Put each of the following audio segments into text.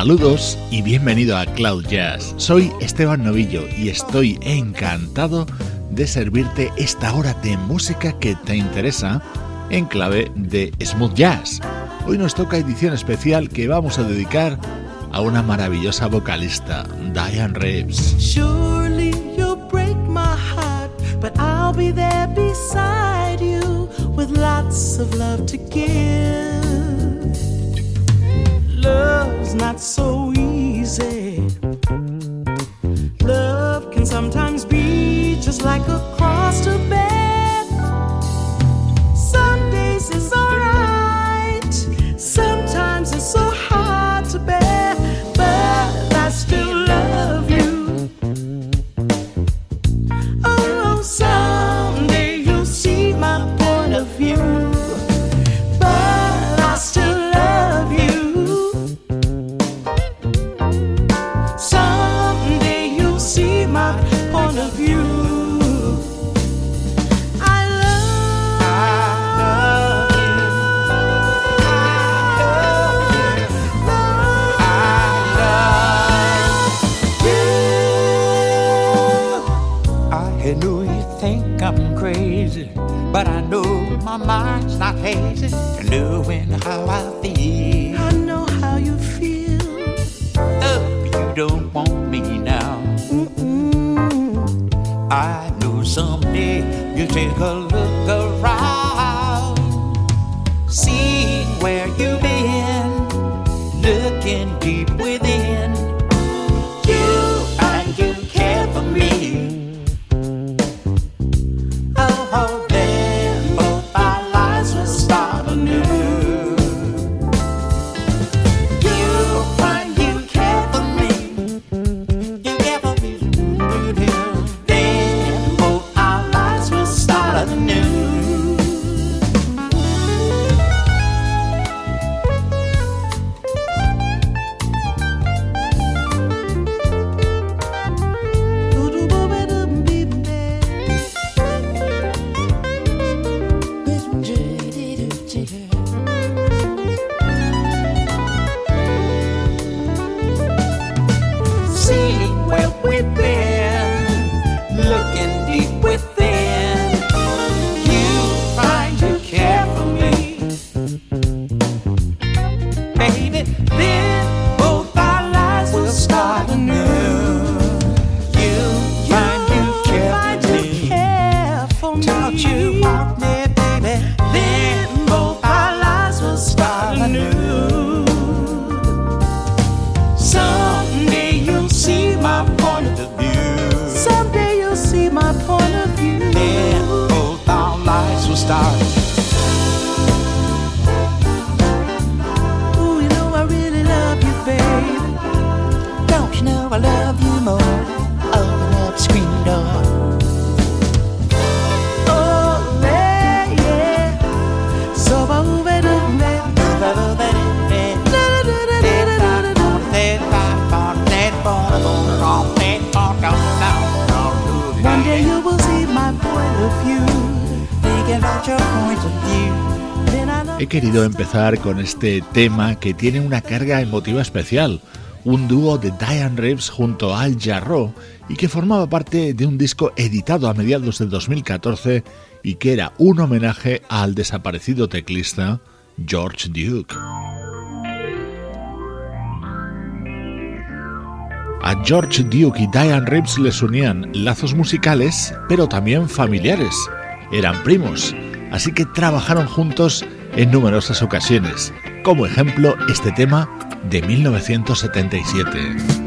Saludos y bienvenido a Cloud Jazz. Soy Esteban Novillo y estoy encantado de servirte esta hora de música que te interesa en clave de smooth jazz. Hoy nos toca edición especial que vamos a dedicar a una maravillosa vocalista, Diane Reeves. Surely you'll break my heart, but I'll be there beside you with lots of love to give. Love's not so easy. Love can sometimes be just like a cross to bear. baby. This He querido empezar con este tema que tiene una carga emotiva especial, un dúo de Diane Reeves junto a Al Jarreau y que formaba parte de un disco editado a mediados del 2014 y que era un homenaje al desaparecido teclista George Duke. A George Duke y Diane Reeves les unían lazos musicales, pero también familiares. Eran primos, así que trabajaron juntos en numerosas ocasiones, como ejemplo este tema de 1977.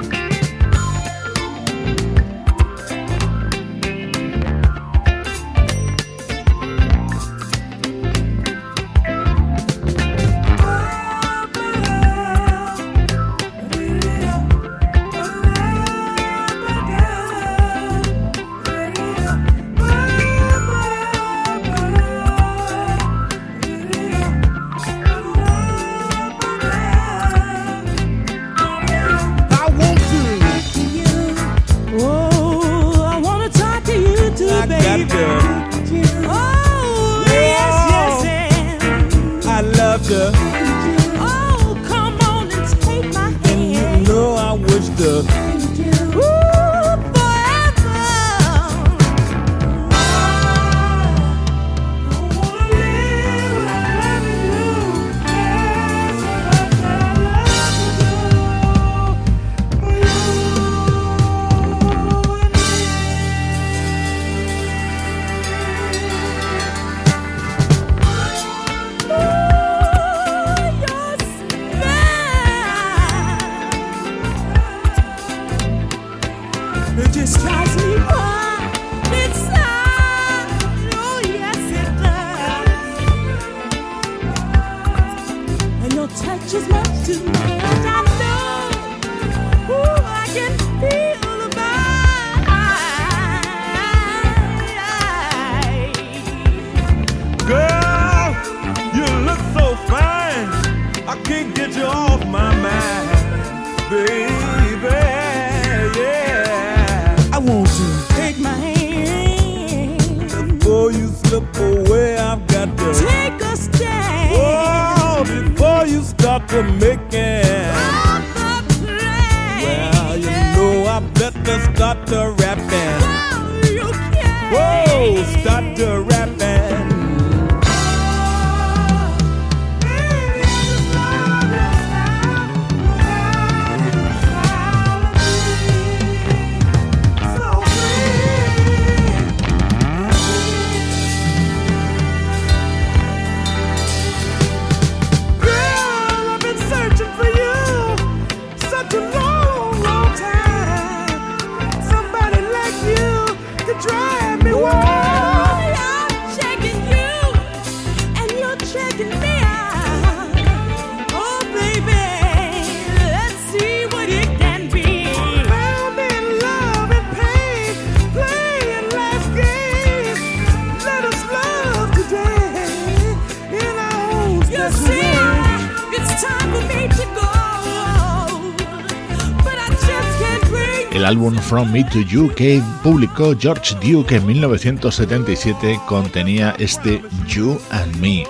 From Me to You que publicó George Duke en 1977 contenía este You and Me.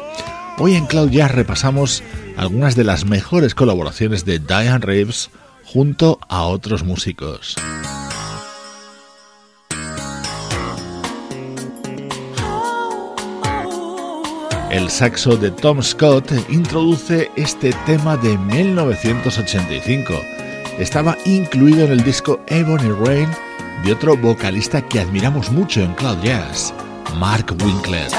Hoy en Cloud Jazz repasamos algunas de las mejores colaboraciones de Diane Reeves junto a otros músicos. El saxo de Tom Scott introduce este tema de 1985 estaba incluido en el disco Ebony Rain de otro vocalista que admiramos mucho en Cloud Jazz, Mark Winkler.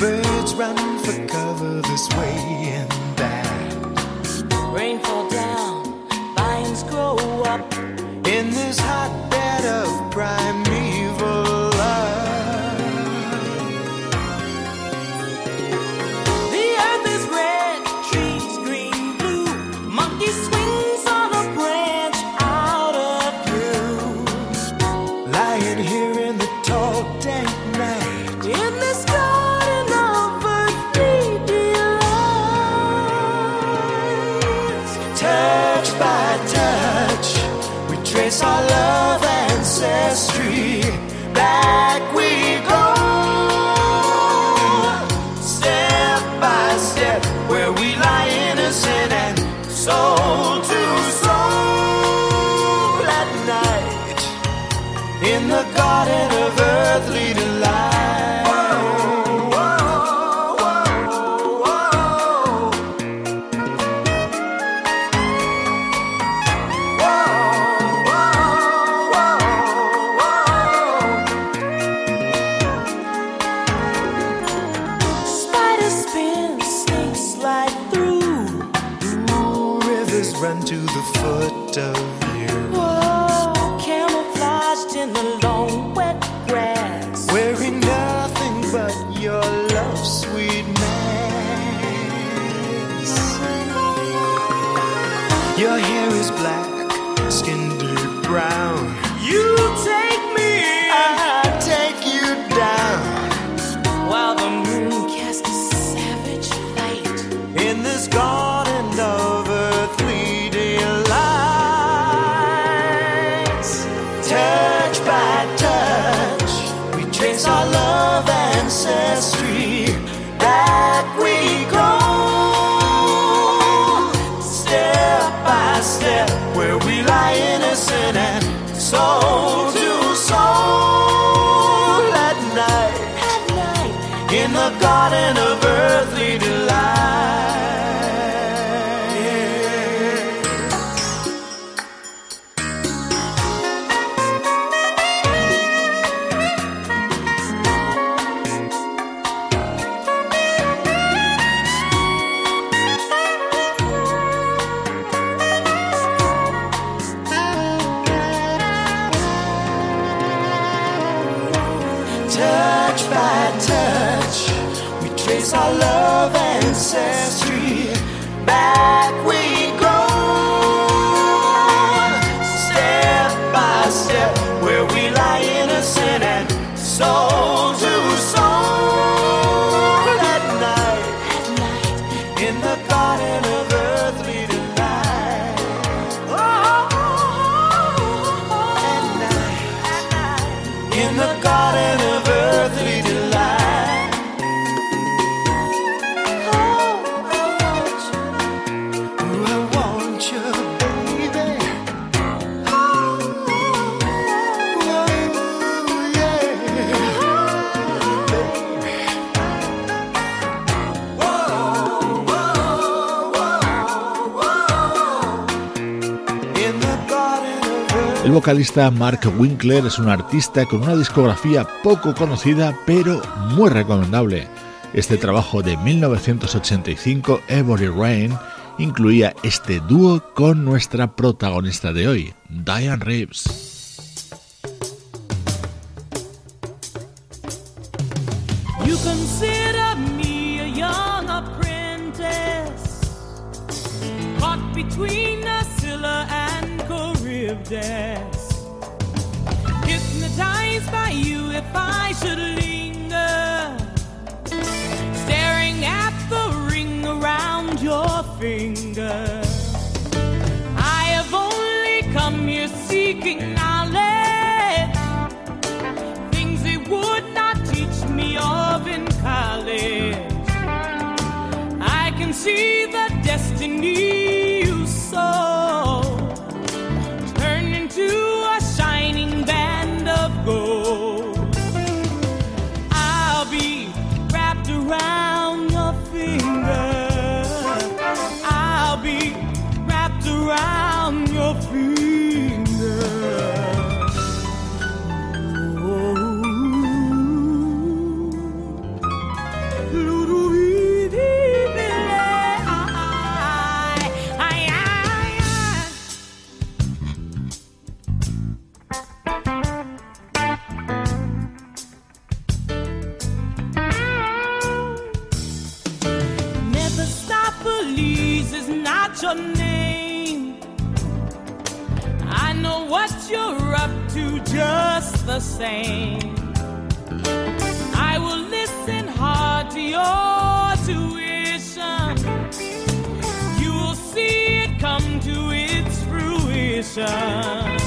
Birds vocalista Mark Winkler es un artista con una discografía poco conocida pero muy recomendable. Este trabajo de 1985, Every Rain, incluía este dúo con nuestra protagonista de hoy, Diane Reeves. yes. Hypnotized by you if I should linger. Staring at the ring around your finger. I have only come here seeking knowledge. Things they would not teach me of in college. I can see the destiny. same. I will listen hard to your tuition. You will see it come to its fruition.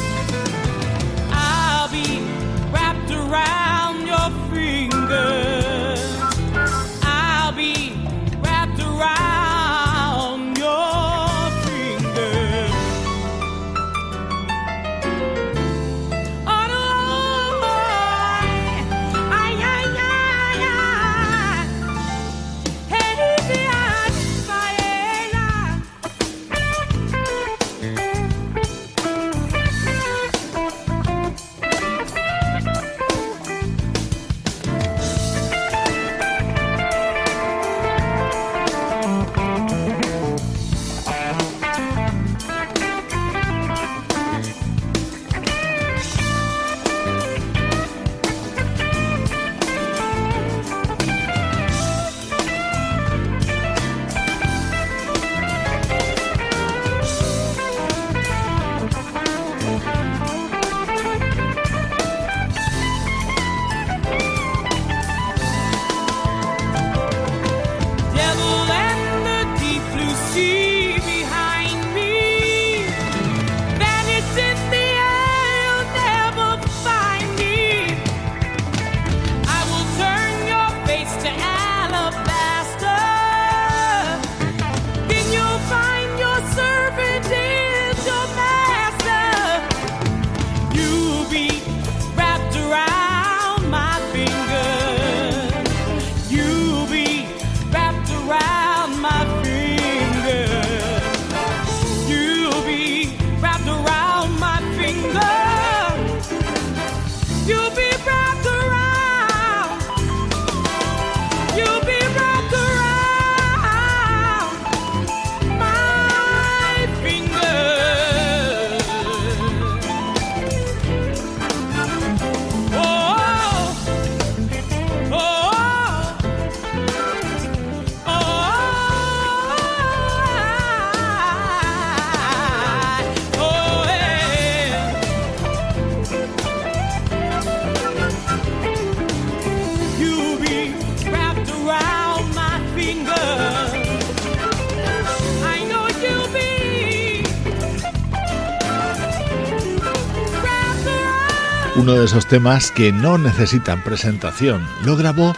Uno de esos temas que no necesitan presentación. Lo grabó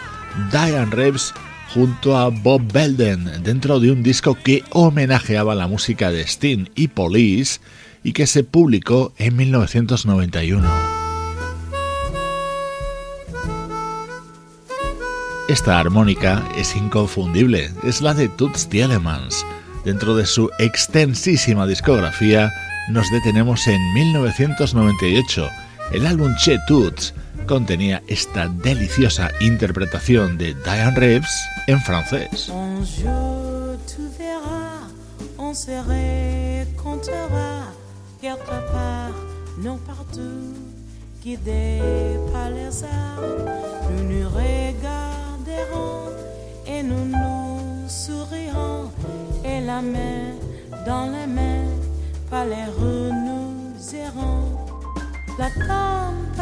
Diane Reeves junto a Bob Belden dentro de un disco que homenajeaba la música de Sting y Police y que se publicó en 1991. Esta armónica es inconfundible, es la de Toots Thielemans. Dentro de su extensísima discografía, nos detenemos en 1998 el álbum Che Toots contenía esta deliciosa interpretación de Diane Reeves en francés. Un jour tu verras, on se récontera quelque part, non partout, guidés par les arts. Nous nous regarderons et nous nous sourirons, et la main dans la main, par les rues nous irons. La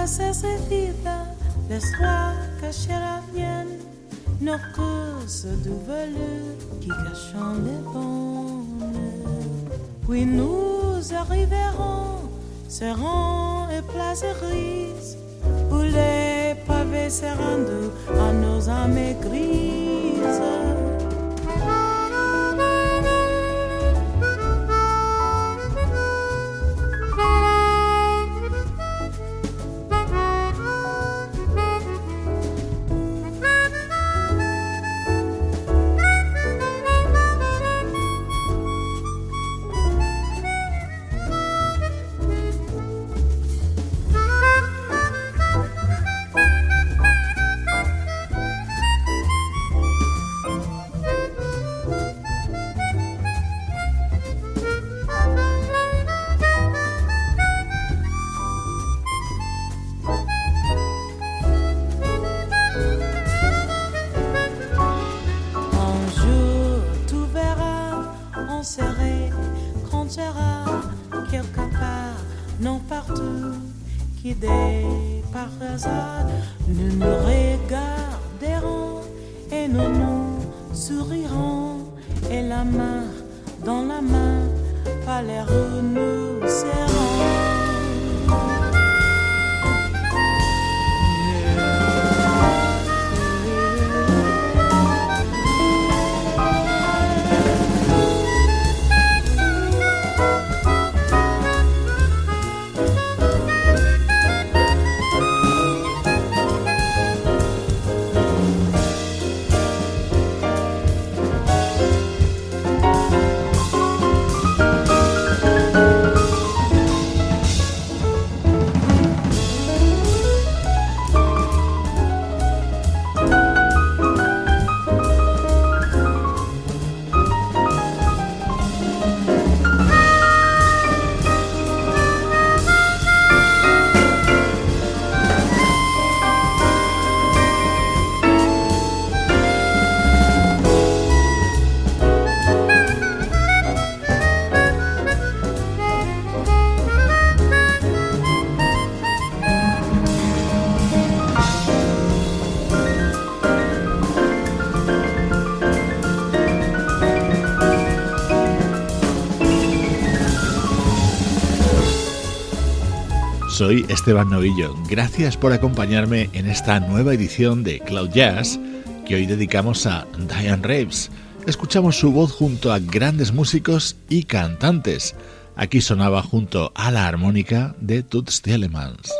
se vida, l'espoir caché la mienne, nos causes de voleux qui cachent les bonnes. Puis nous arriverons, serons et places grises, où les pavés se rendent à nos âmes grises. Soy Esteban Novillo. Gracias por acompañarme en esta nueva edición de Cloud Jazz que hoy dedicamos a Diane Reeves. Escuchamos su voz junto a grandes músicos y cantantes. Aquí sonaba junto a la armónica de Toots Thielemans.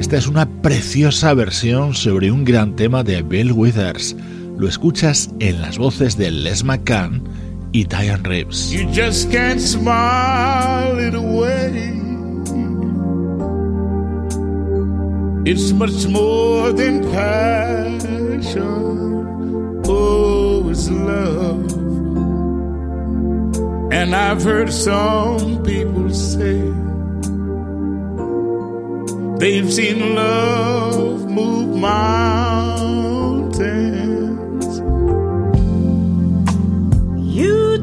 Esta es una preciosa versión sobre un gran tema de Bill Withers lo escuchas en las voces de Les McCann y Diane Reeves. You just can't smile it away. It's much more than passion. Oh, it's love. And I've heard some people say they've seen love move mountains.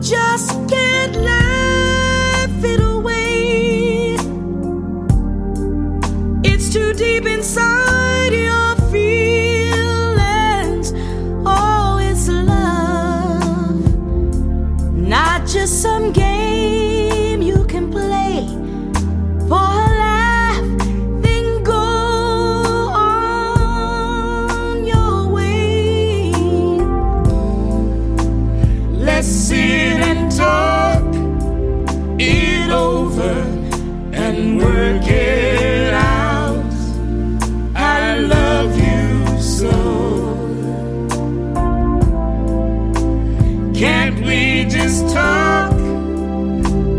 Just can't laugh it away. It's too deep inside and work it out. I love you so. Can't we just talk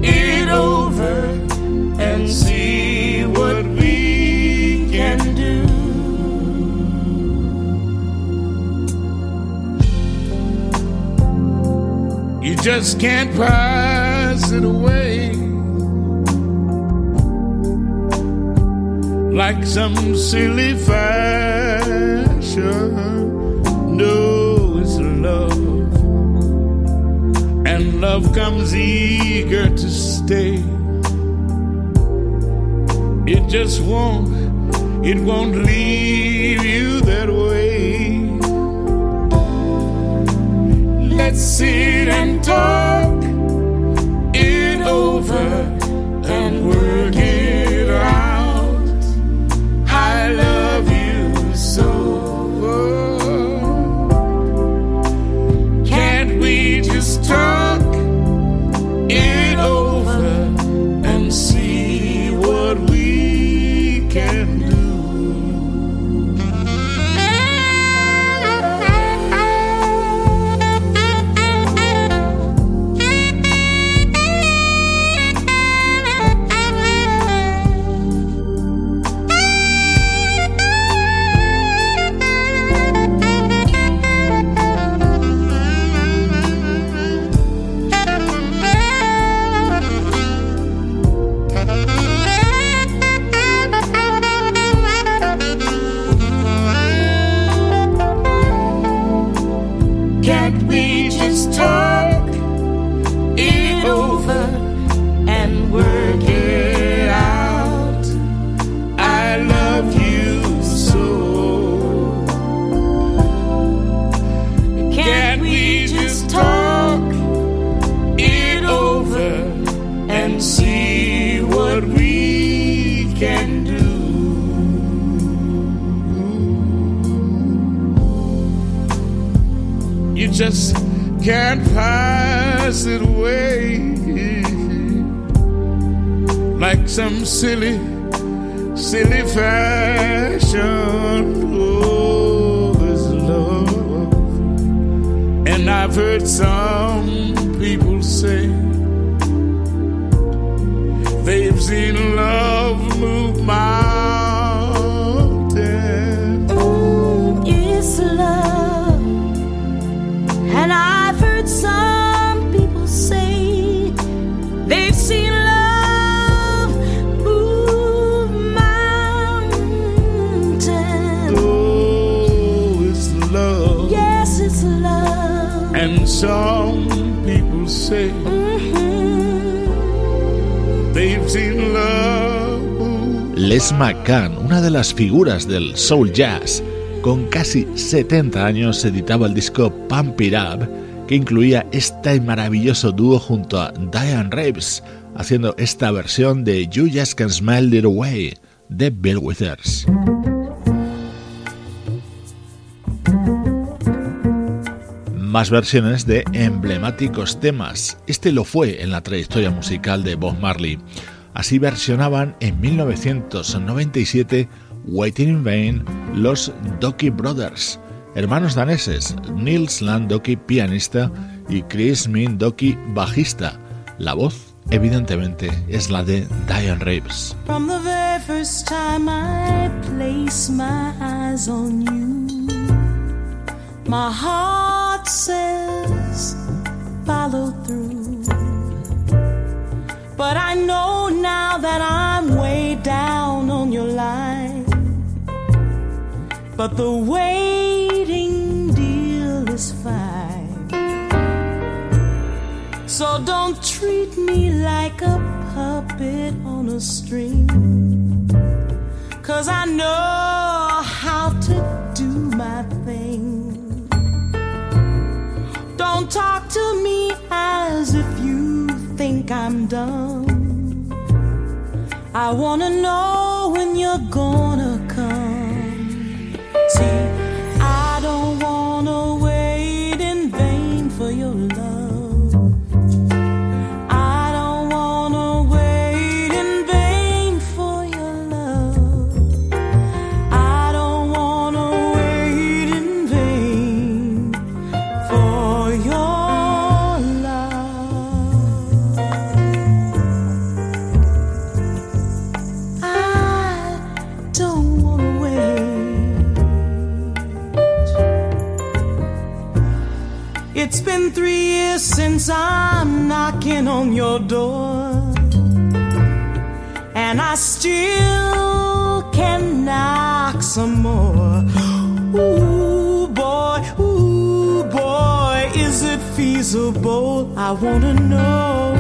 it over and see what we can do? You just can't pass it away. Like some silly fashion. No, it's love, and love comes eager to stay. It just won't, it won't leave you that way. Let's sit and talk McCann, una de las figuras del soul jazz, con casi 70 años editaba el disco Pump It Up, que incluía este maravilloso dúo junto a Diane Reeves, haciendo esta versión de You Just Can Smile It Away de Bill Withers. Más versiones de emblemáticos temas. Este lo fue en la trayectoria musical de Bob Marley. Así versionaban en 1997 Waiting in Vain los Doki Brothers, hermanos daneses, Nils Landoki pianista y Chris Min Doki bajista. La voz, evidentemente, es la de Diane Reeves. From the very first time I place my eyes on you, my heart says follow through. But I know now that I'm way down on your line. But the waiting deal is fine. So don't treat me like a puppet on a string. Cause I know how to do my thing. Don't talk to me as if you think I'm dumb. I wanna know when you're gonna come. See, since I'm knocking on your door, and I still can knock some more. Ooh, boy, ooh, boy, is it feasible? I wanna know.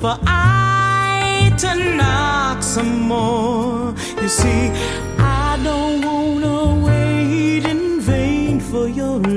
For I to knock some more. You see, I don't wanna wait in vain for your love.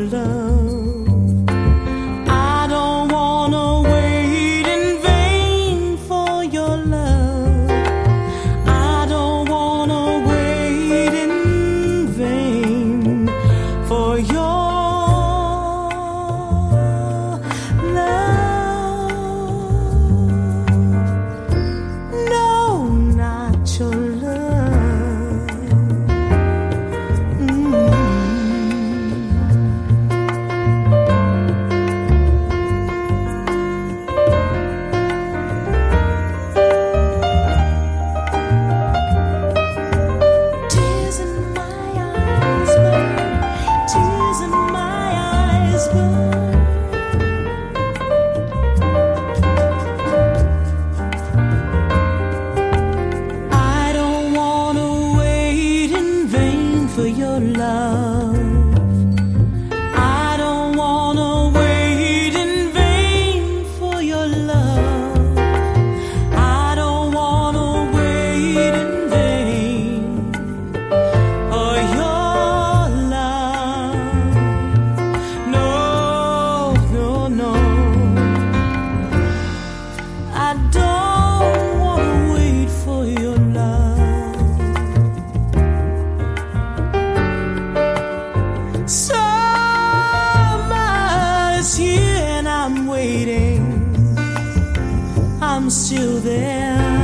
I'm still there.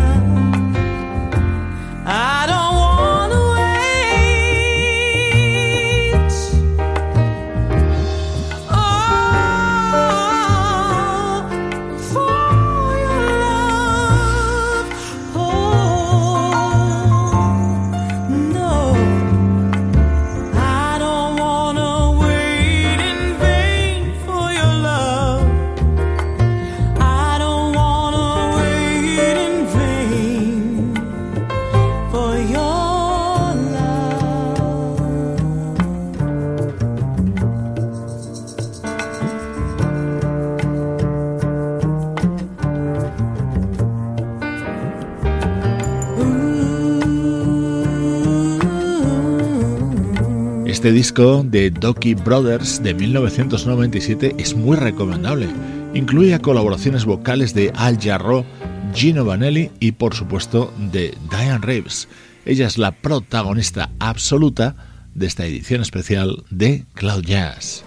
Este disco de Doki Brothers de 1997 es muy recomendable. Incluye colaboraciones vocales de Al Jarreau, Gino Vanelli y por supuesto de Diane Reeves. Ella es la protagonista absoluta de esta edición especial de Cloud Jazz.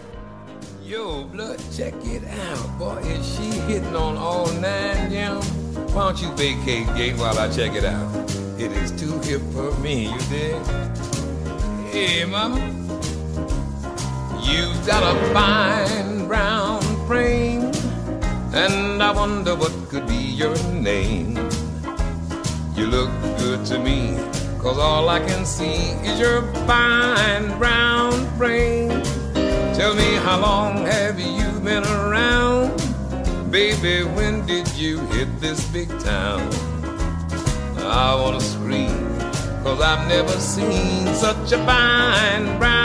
Yo, blood, check it out. Boy, is she hitting on all nine, yeah? Why don't you vacate gate while I check it out? It is too hip for me, you dig? Hey, mama. You've got a fine brown frame, and I wonder what could be your name. You look good to me, cause all I can see is your fine brown frame. Tell me, how long have you been around? Baby, when did you hit this big town? I wanna scream, cause I've never seen such a fine brown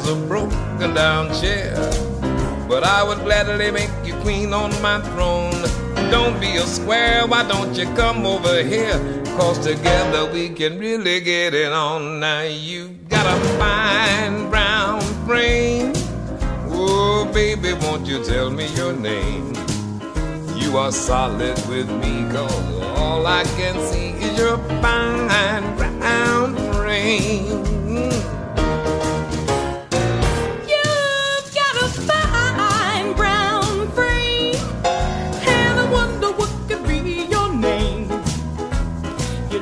is a broken down chair. But I would gladly make you queen on my throne. Don't be a square, why don't you come over here? Cause together we can really get it on. Now you got a fine brown frame. Oh, baby, won't you tell me your name? You are solid with me, cause all I can see is your fine brown frame.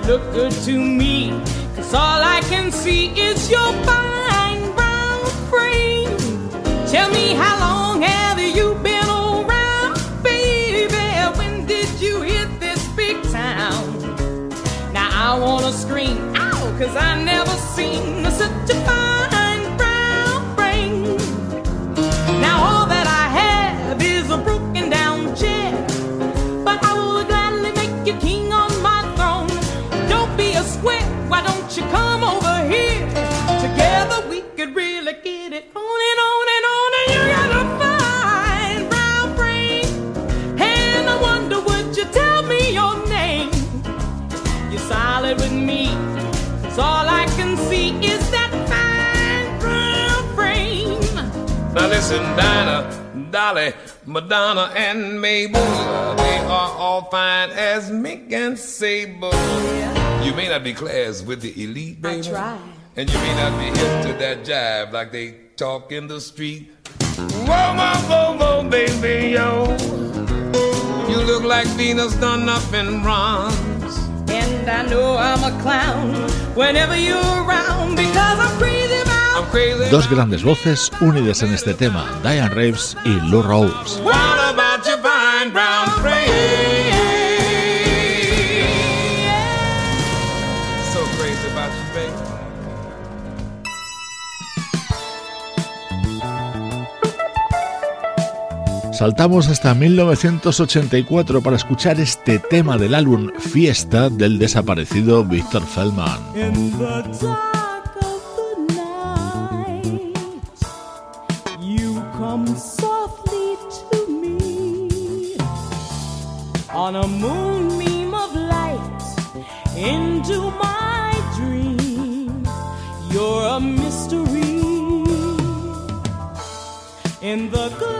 Look good to me. Cause all I can see is your fine brown frame. Tell me how long have you been around, baby? When did you hit this big town? Now I wanna scream out, cause I never seen such a fine and Dinah, Dolly, Madonna, and Mabel. They are all fine as Mick and Sable. Yeah. You may not be class with the elite, baby. I try. And you may not be hip to that jive like they talk in the street. Whoa, whoa, whoa, whoa, baby, yo. You look like Venus done up in bronze. And I know I'm a clown whenever you're around because I'm crazy about. I'm crazy Dos grandes voces unidas en este tema, Diane Reeves y Lou frame? Saltamos hasta 1984 para escuchar este tema del álbum Fiesta del desaparecido Víctor Feldman. On a moonbeam of light into my dream. You're a mystery in the glow.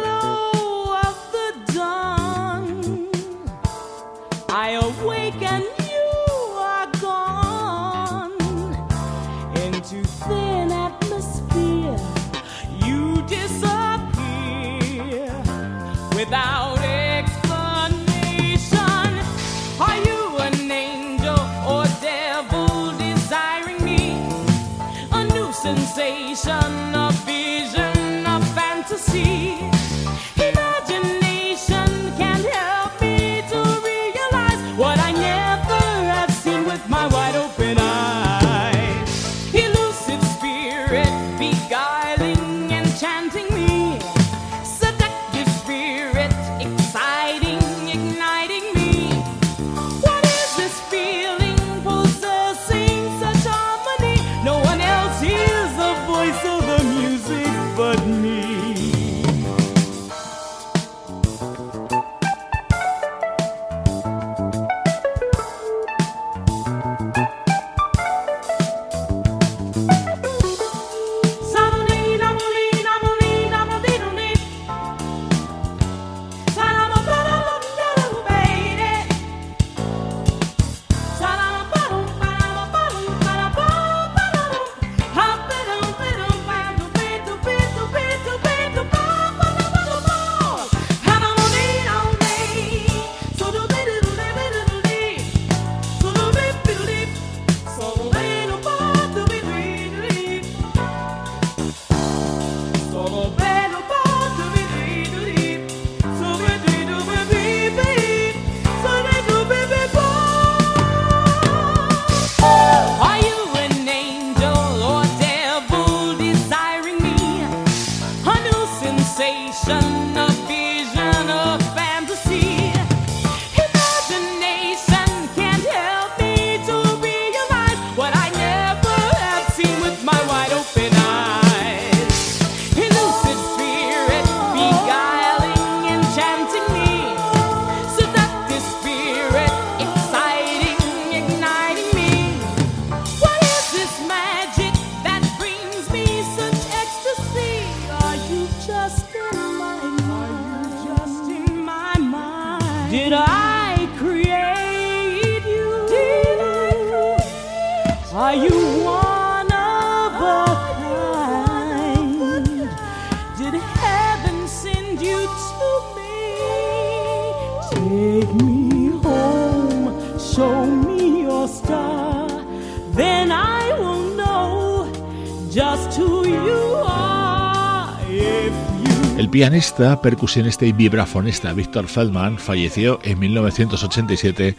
El pianista, percusionista y vibrafonista Víctor Feldman falleció en 1987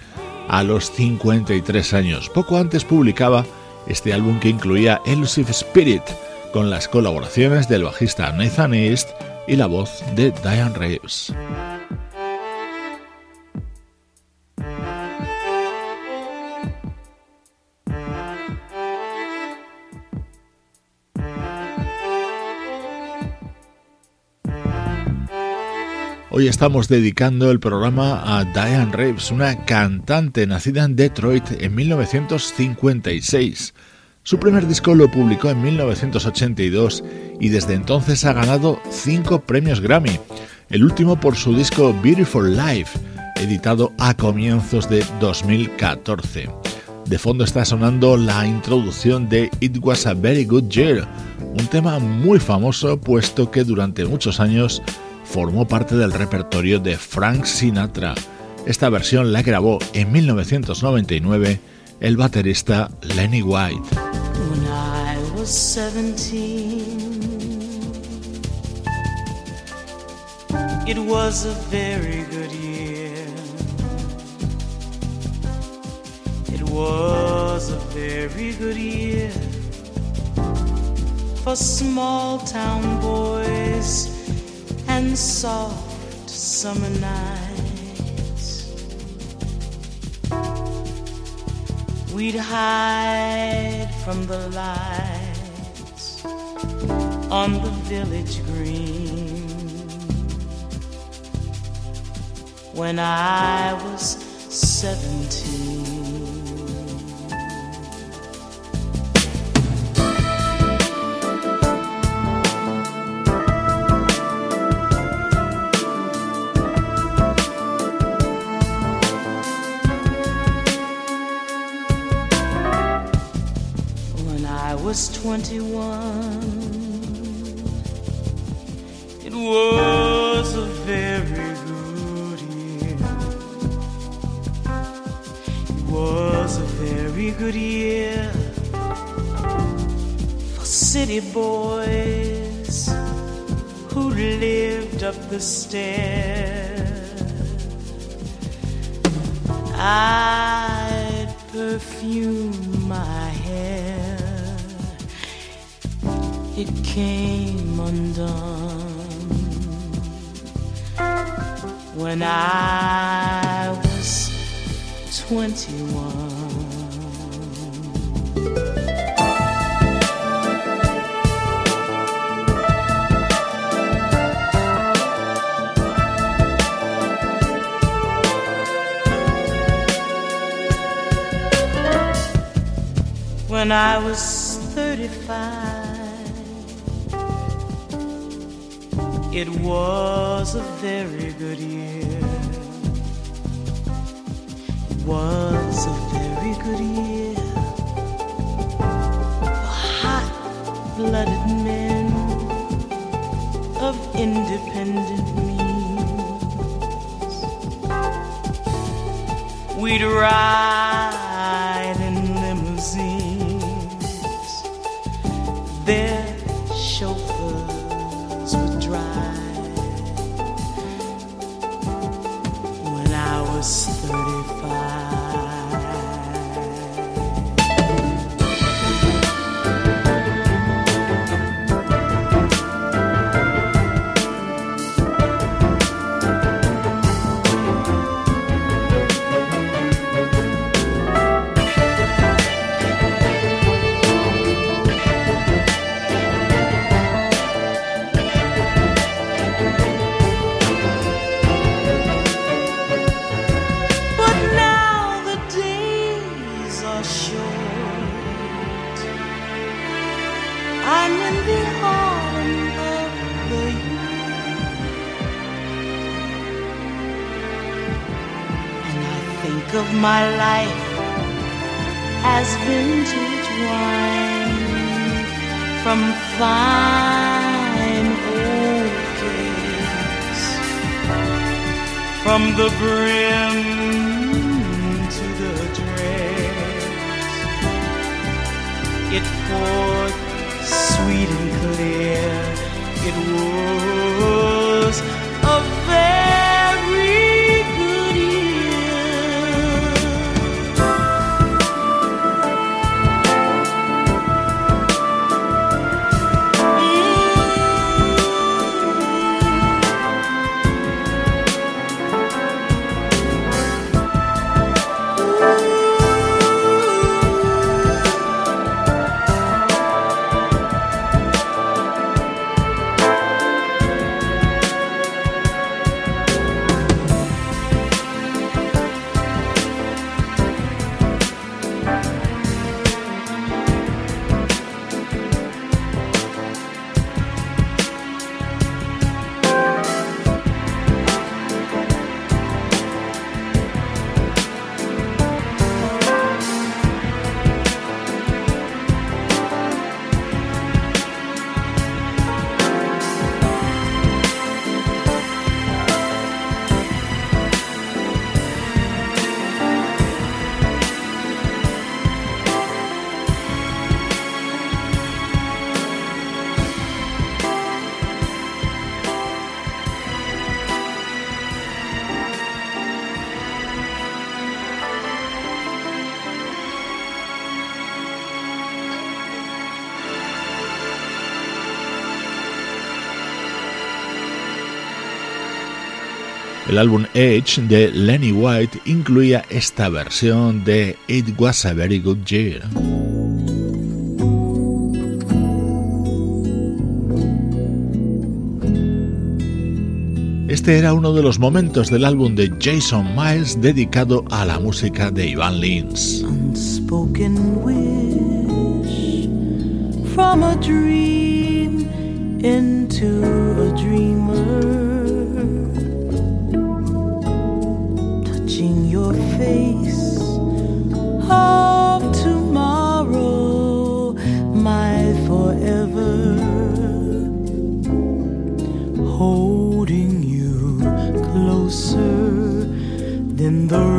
a los 53 años. Poco antes publicaba este álbum que incluía Elusive Spirit, con las colaboraciones del bajista Nathan East y la voz de Diane Reeves. Hoy estamos dedicando el programa a Diane Reeves, una cantante nacida en Detroit en 1956. Su primer disco lo publicó en 1982 y desde entonces ha ganado cinco premios Grammy, el último por su disco Beautiful Life, editado a comienzos de 2014. De fondo está sonando la introducción de It Was a Very Good Year, un tema muy famoso puesto que durante muchos años formó parte del repertorio de Frank Sinatra. Esta versión la grabó en 1999 el baterista Lenny White. When I was 17, it was a very good year. It was a very good year for small town boys and soft summer nights. We'd hide from the lights on the village green when I was seventeen. Was 21, it was a very good year. It was a very good year for city boys who lived up the stair. I'd came undone when I was 21. When I was it was a very good year. It was a very good year for hot blooded men of independent means. We'd ride my life as vintage wine from fine old days from the brim to the dregs. It poured sweet and clear. It was El álbum Edge de Lenny White incluía esta versión de It Was a Very Good Year. Este era uno de los momentos del álbum de Jason Miles dedicado a la música de Ivan Lins. Unspoken wish from a dream into a dreamer. holding you closer than the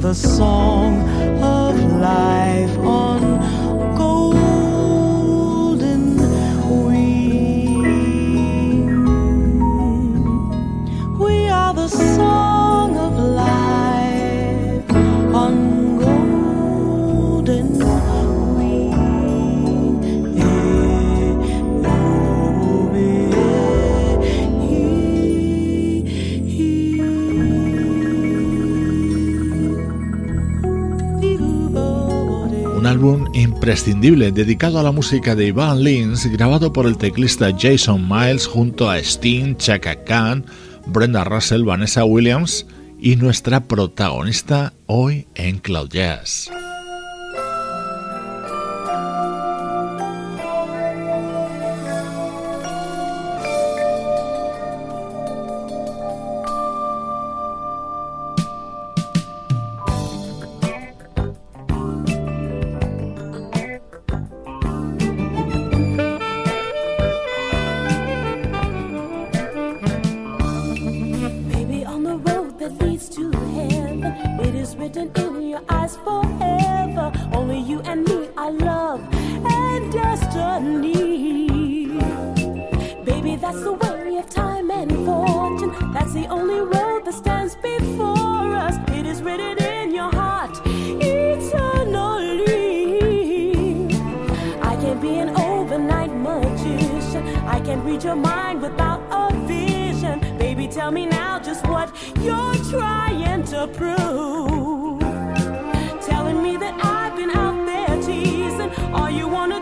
the song of life on imprescindible dedicado a la música de Ivan Lins, grabado por el teclista Jason Miles junto a Sting, Chaka Khan, Brenda Russell, Vanessa Williams y nuestra protagonista hoy en Cloud Jazz. can't read your mind without a vision. Baby, tell me now just what you're trying to prove. Telling me that I've been out there teasing. All you wanna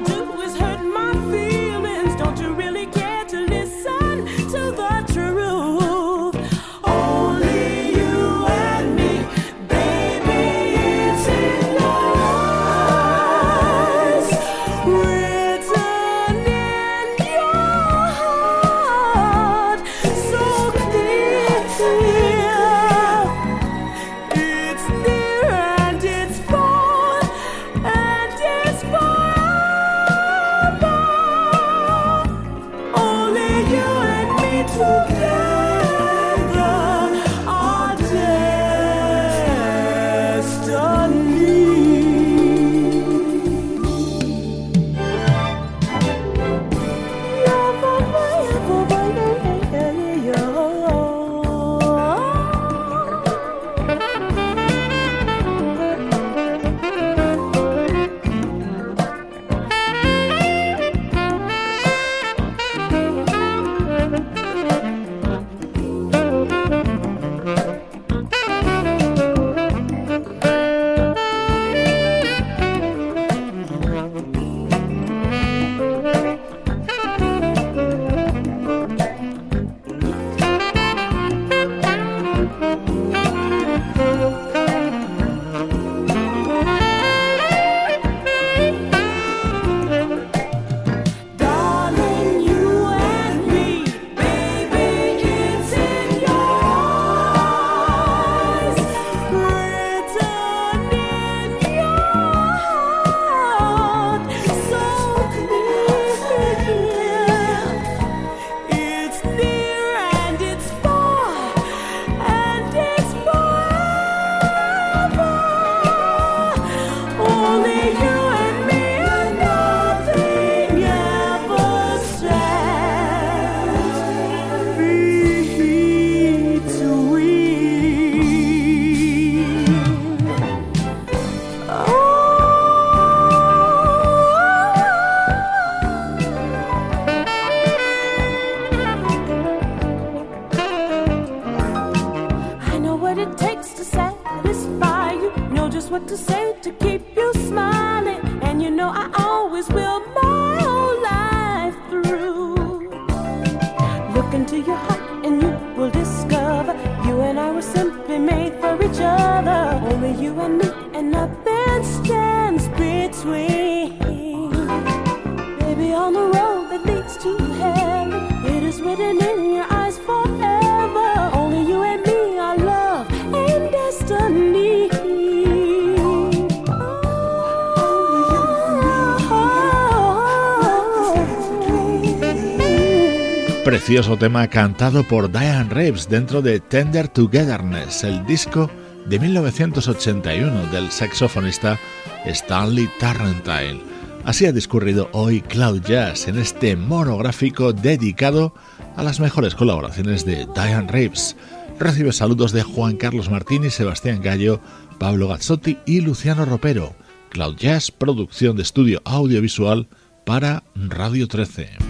tema cantado por Diane Reeves dentro de Tender Togetherness, el disco de 1981 del saxofonista Stanley Tarrantine. Así ha discurrido hoy Cloud Jazz en este monográfico dedicado a las mejores colaboraciones de Diane Reeves. Recibe saludos de Juan Carlos Martini, Sebastián Gallo, Pablo Gazzotti y Luciano Ropero. Cloud Jazz, producción de estudio audiovisual para Radio 13.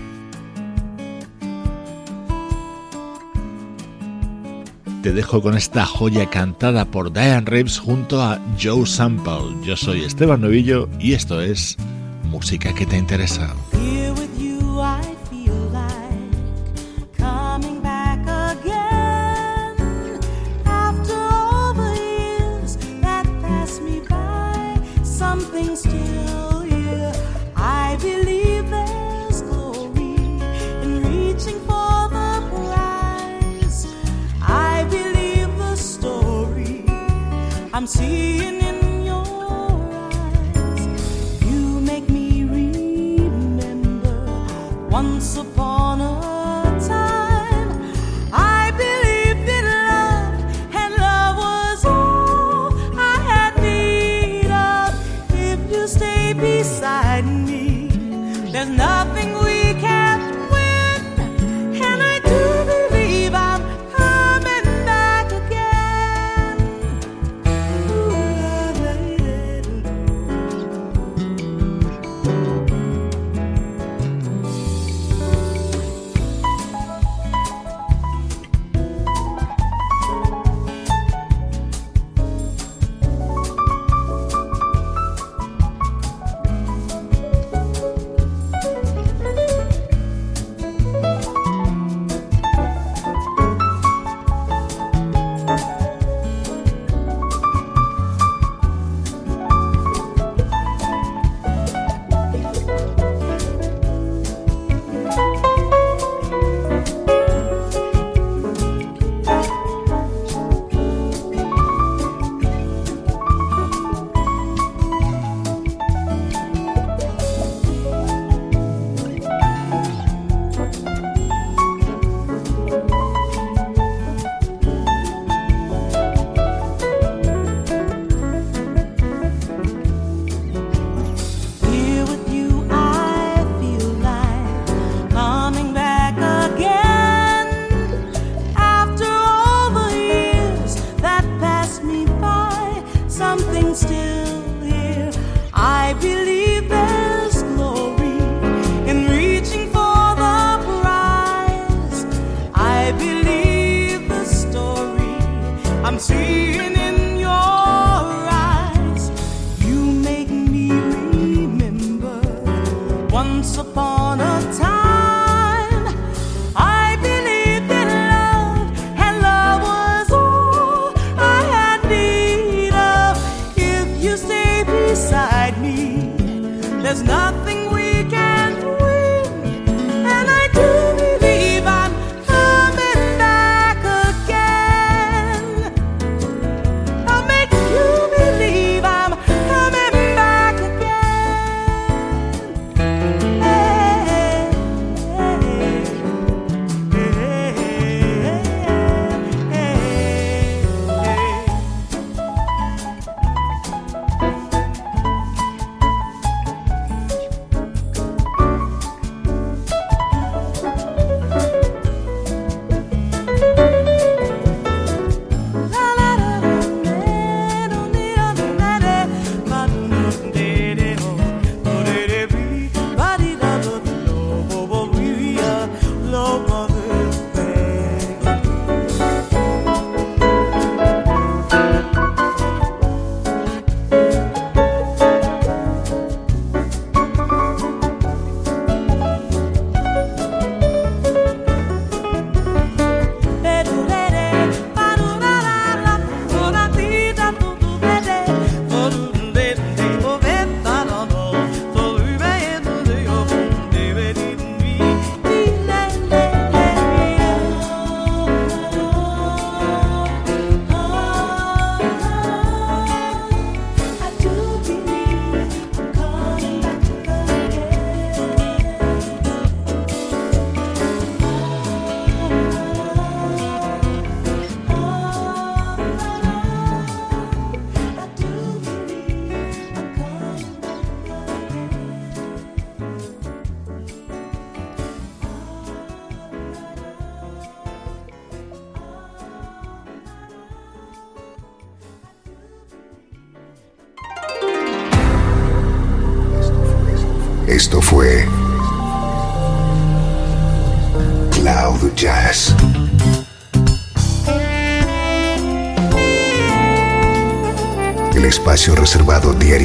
Te dejo con esta joya cantada por Diane Reeves junto a Joe Sample. Yo soy Esteban Novillo y esto es Música que te interesa.